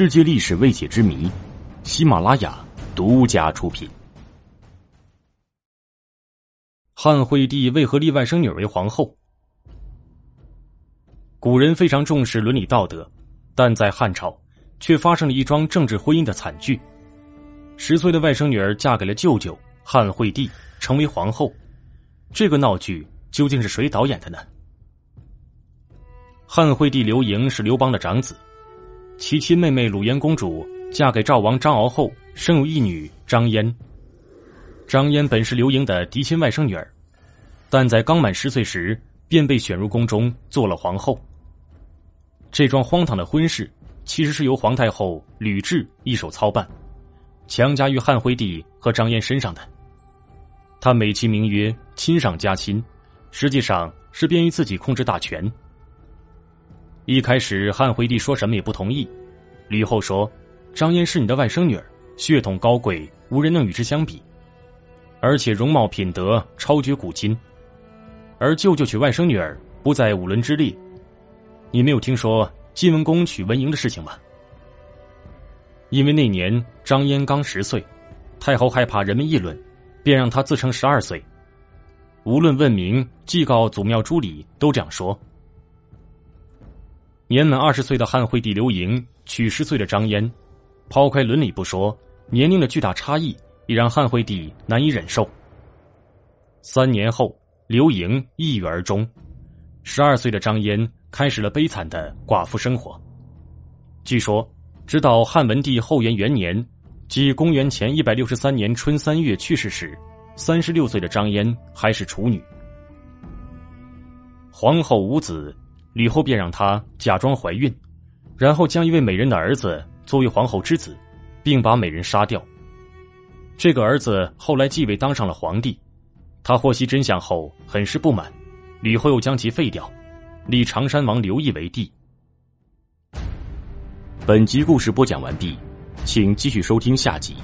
世界历史未解之谜，喜马拉雅独家出品。汉惠帝为何立外甥女为皇后？古人非常重视伦理道德，但在汉朝却发生了一桩政治婚姻的惨剧。十岁的外甥女儿嫁给了舅舅汉惠帝，成为皇后。这个闹剧究竟是谁导演的呢？汉惠帝刘盈是刘邦的长子。其亲妹妹鲁延公主嫁给赵王张敖后，生有一女张嫣。张嫣本是刘盈的嫡亲外甥女儿，但在刚满十岁时便被选入宫中做了皇后。这桩荒唐的婚事其实是由皇太后吕雉一手操办，强加于汉惠帝和张嫣身上的。她美其名曰亲上加亲，实际上是便于自己控制大权。一开始，汉惠帝说什么也不同意。吕后说：“张嫣是你的外甥女儿，血统高贵，无人能与之相比，而且容貌品德超绝古今。而舅舅娶外甥女儿，不在五伦之列。你没有听说晋文公娶文嬴的事情吗？因为那年张嫣刚十岁，太后害怕人们议论，便让她自称十二岁。无论问名、祭告祖庙、诸礼，都这样说。”年满二十岁的汉惠帝刘盈娶十岁的张嫣，抛开伦理不说，年龄的巨大差异也让汉惠帝难以忍受。三年后，刘盈抑郁而终，十二岁的张嫣开始了悲惨的寡妇生活。据说，直到汉文帝后元元年，即公元前一百六十三年春三月去世时，三十六岁的张嫣还是处女。皇后无子。吕后便让她假装怀孕，然后将一位美人的儿子作为皇后之子，并把美人杀掉。这个儿子后来继位当上了皇帝，他获悉真相后很是不满，吕后又将其废掉，立常山王刘毅为帝。本集故事播讲完毕，请继续收听下集。